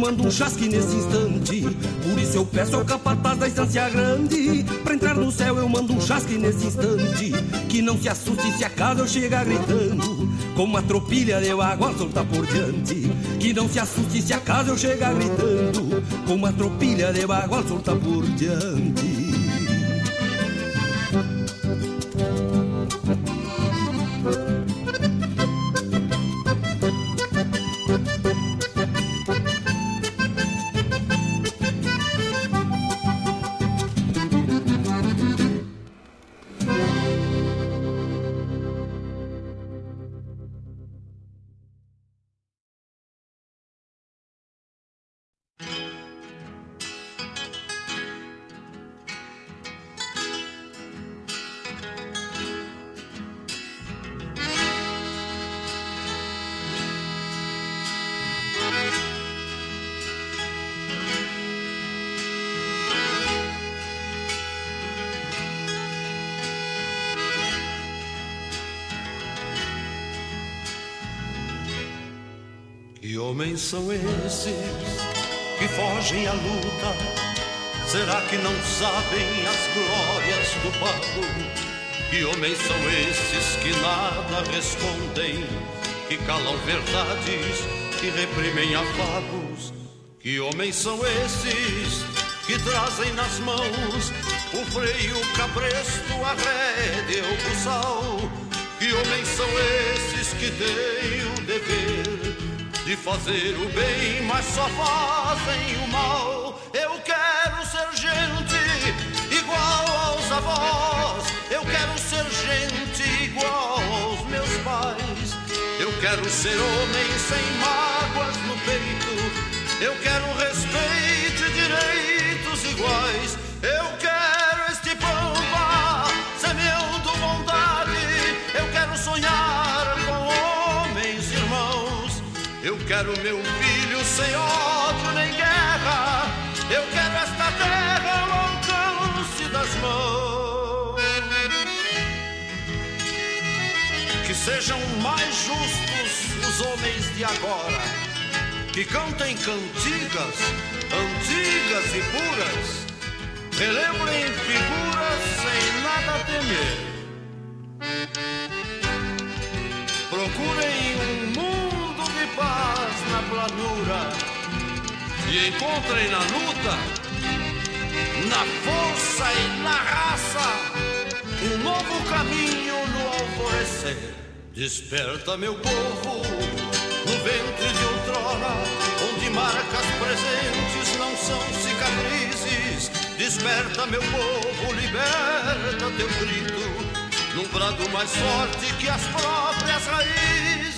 No céu eu mando um chasque nesse instante. Por isso eu peço ao capataz da estância grande Pra entrar no céu eu mando um chasque nesse instante. Que não se assuste se acaso eu chegar gritando Com uma tropilha de água solta por diante. Que não se assuste se acaso eu chegar gritando Com uma tropilha de água solta por diante são esses que fogem à luta? Será que não sabem as glórias do pago? Que homens são esses que nada respondem, que calam verdades, que reprimem afagos? Que homens são esses que trazem nas mãos o freio, o cabresto, a rédea, o buçal? Que homens são esses que têm o dever de fazer o bem, mas só fazem o mal. Eu quero ser gente igual aos avós. Eu quero ser gente igual aos meus pais. Eu quero ser homem sem mágoas no peito. Eu quero respeito e direitos iguais. Eu quero quero meu filho sem ódio nem guerra. Eu quero esta terra ao alcance das mãos. Que sejam mais justos os homens de agora. Que cantem cantigas antigas e puras. Relembrem figuras sem nada temer procurem um mundo paz na planura e encontrem na luta, na força e na raça, um novo caminho no alvorecer. Desperta, meu povo, no ventre de outrora, onde marcas presentes não são cicatrizes. Desperta, meu povo, liberta teu grito num brado mais forte que as próprias raízes.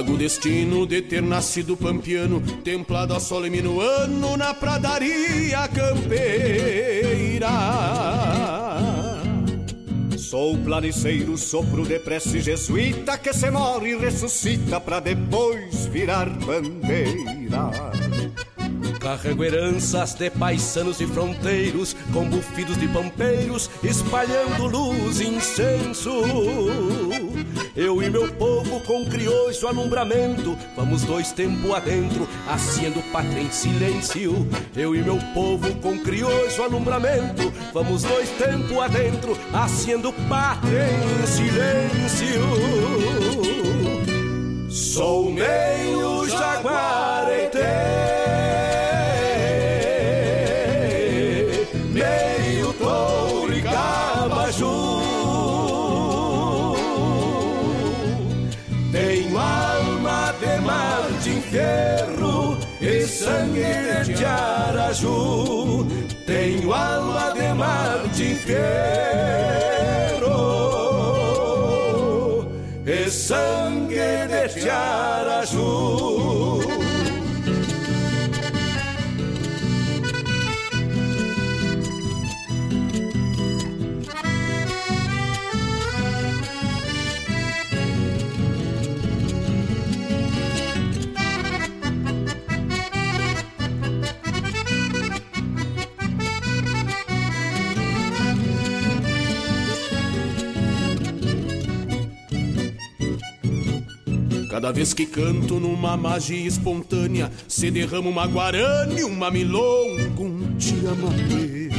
Trago o destino de ter nascido pampiano, templado a sol minuano na pradaria campeira. Sou planiceiro, sopro de prece jesuíta que se morre e ressuscita pra depois virar bandeira. Carrego heranças de paisanos e fronteiros, com bufidos de pampeiros, espalhando luz e incenso. Eu e meu povo com criouxo alumbramento, vamos dois tempo adentro, haciendo pátria em silêncio. Eu e meu povo com criouxo alumbramento, vamos dois tempo adentro, haciendo pátria em silêncio. Sou meio jaguareté. Sangue de Araju. Tenho alma de Martim Fierro e sangue de Araju. Cada vez que canto numa magia espontânea, se derrama uma guarani, uma milonga, um tiamapê.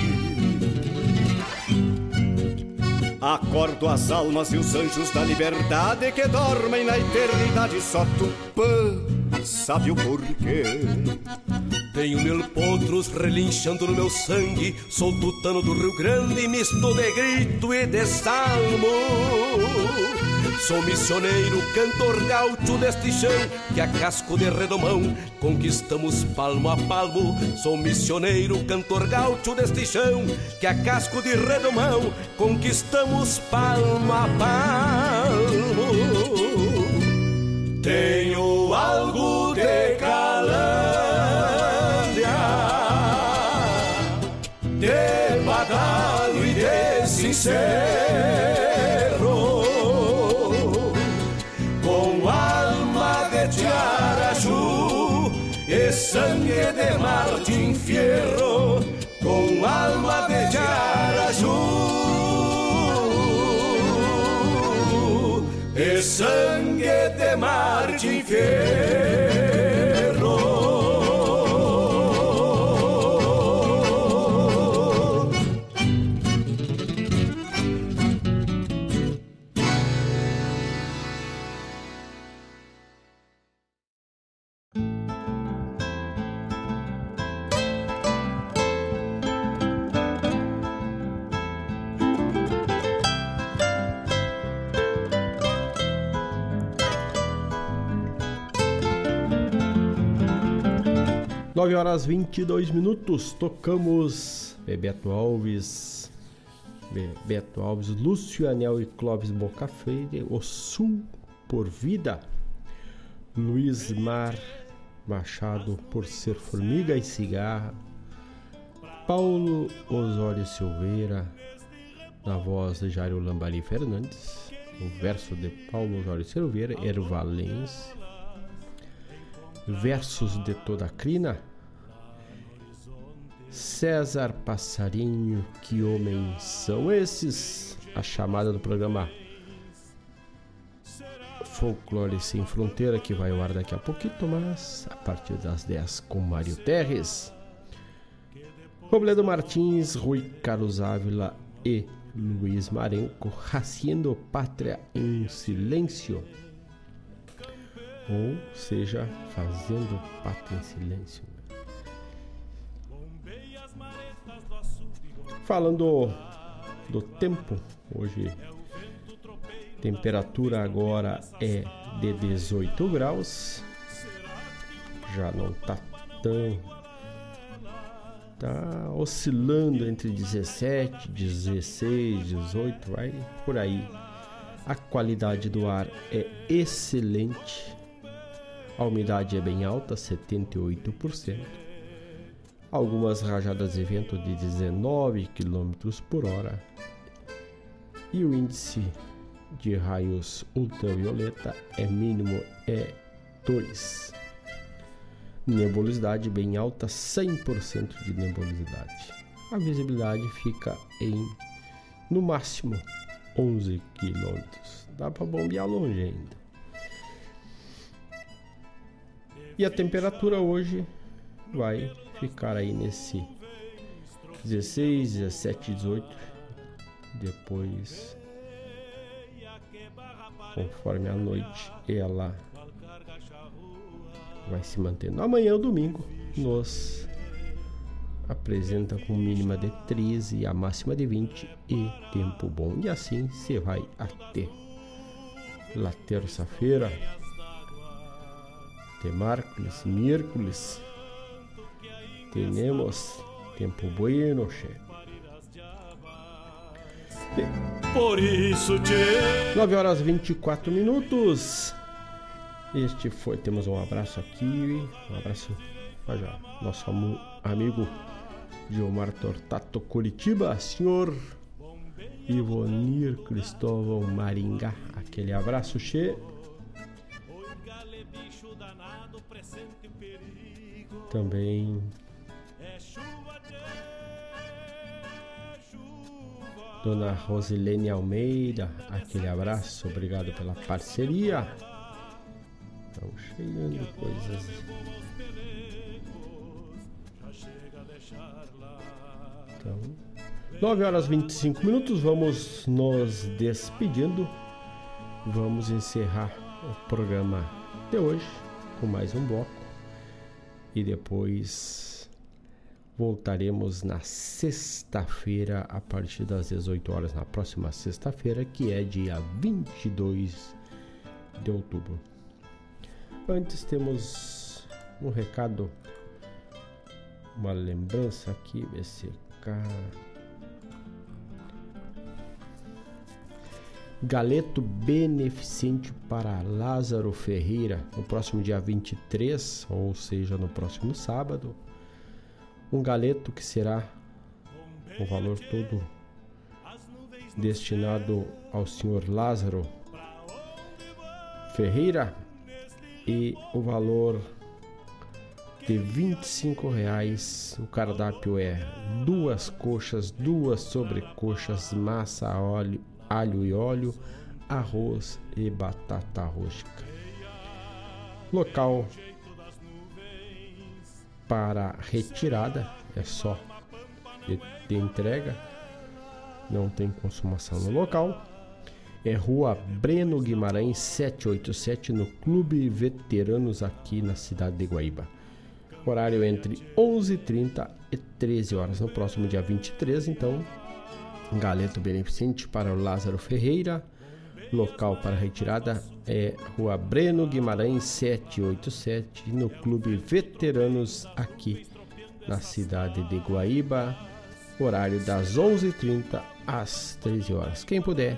Acordo as almas e os anjos da liberdade que dormem na eternidade. Só Tupã sabe o porquê. Tenho mil potros relinchando no meu sangue. Sou tutano do Rio Grande, misto de grito e de salmo. Sou missioneiro, cantor gaúcho deste chão que a casco de redomão conquistamos palmo a palmo. Sou missioneiro, cantor gaúcho deste chão que a casco de redomão conquistamos palmo a palmo. Tenho algo de calandria, de badalo e de sincero. Sangue de Martin Fierro, com alma de Jaraju. E sangue de Martin Fierro. Nove horas 22 minutos, tocamos Bebeto Alves, Bebeto Alves, Lúcio Anel e Clóvis Boca Freire, O Sul por Vida, Luiz Mar Machado por Ser Formiga e Cigarra, Paulo Osório Silveira, na voz de Jairo Lambari Fernandes, o verso de Paulo Osório Silveira, Ervalense, versos de toda a crina, César Passarinho, que homens são esses? A chamada do programa Folclore Sem Fronteira, que vai ao ar daqui a pouquinho, mas a partir das 10 com Mário Terres. Robledo Martins, Rui Carlos Ávila e Luiz Marenco, Haciendo Pátria em Silêncio. Ou seja, fazendo pátria em silêncio. Falando do tempo, hoje temperatura agora é de 18 graus. Já não tá tão tá oscilando entre 17, 16, 18, vai por aí. A qualidade do ar é excelente. A umidade é bem alta, 78% algumas rajadas de vento de 19 km por hora e o índice de raios ultravioleta é mínimo é 2. Nebulosidade bem alta, 100% de nebulosidade. A visibilidade fica em no máximo 11 km. Dá para bombear longe ainda. E a temperatura hoje vai ficar aí nesse 16, 17, 18. Depois, conforme a noite, ela vai se mantendo. Amanhã, domingo, nos apresenta com mínima de 13 e a máxima de 20 e tempo bom. E assim você vai até la terça-feira, até Márcoles, miércoles Temos tempo bueno, che. Por isso, tchê. 9 horas 24 minutos. Este foi, temos um abraço aqui, um abraço já, nosso amigo Gilmar Tortato Curitiba, senhor Ivonir Cristóvão Maringá, aquele abraço, che. Também Dona Rosilene Almeida, aquele abraço, obrigado pela parceria. Estão chegando coisas. Então, 9 horas 25 minutos, vamos nos despedindo. Vamos encerrar o programa de hoje com mais um bloco e depois voltaremos na sexta-feira a partir das 18 horas, na próxima sexta-feira, que é dia 22 de outubro. Antes temos um recado, uma lembrança aqui, BCK. Galeto beneficente para Lázaro Ferreira no próximo dia 23, ou seja, no próximo sábado. Um galeto que será o valor todo destinado ao senhor Lázaro Ferreira e o valor de 25 reais. O cardápio é duas coxas, duas sobrecoxas, massa, óleo, alho e óleo, arroz e batata rústica. Local para retirada é só de, de entrega, não tem consumação no local. É Rua Breno Guimarães 787 no Clube Veteranos aqui na cidade de Guaíba. Horário entre 11h30 e 13 horas no próximo dia 23, então Galeto Beneficente para o Lázaro Ferreira. Local para retirada é Rua Breno Guimarães 787, no Clube Veteranos, aqui na cidade de Guaíba. Horário das 11h30 às 13 horas. Quem puder,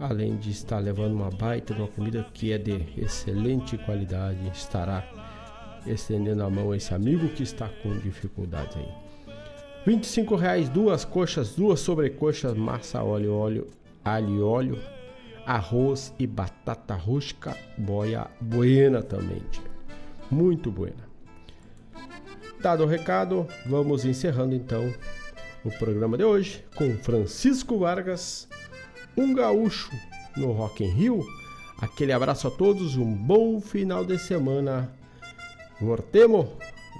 além de estar levando uma baita de uma comida que é de excelente qualidade, estará estendendo a mão a esse amigo que está com dificuldade aí. 25 reais, duas coxas, duas sobrecoxas, massa, óleo, óleo, alho e óleo, arroz e batata rústica, boia buena também, muito buena. Dado o recado, vamos encerrando então o programa de hoje com Francisco Vargas, um gaúcho no Rock in Rio. Aquele abraço a todos, um bom final de semana. Voltemos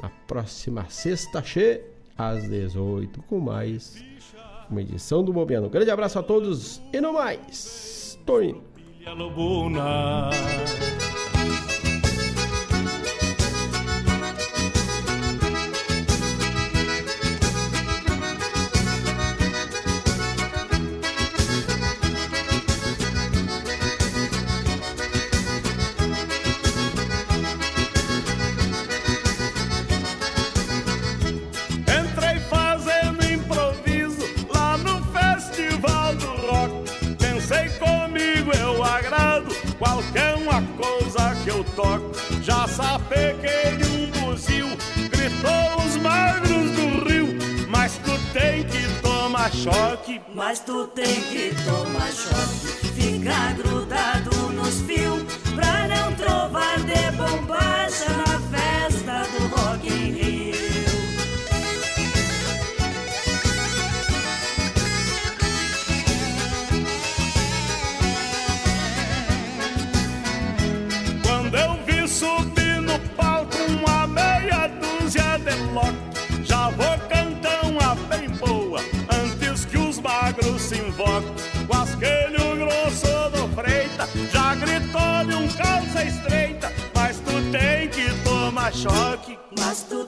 na próxima sexta-feira às 18 com mais uma edição do Bobeano. grande abraço a todos e no mais. Tô indo. Mas tu tem que tomar choque. Ficar grudado choque. Mas tu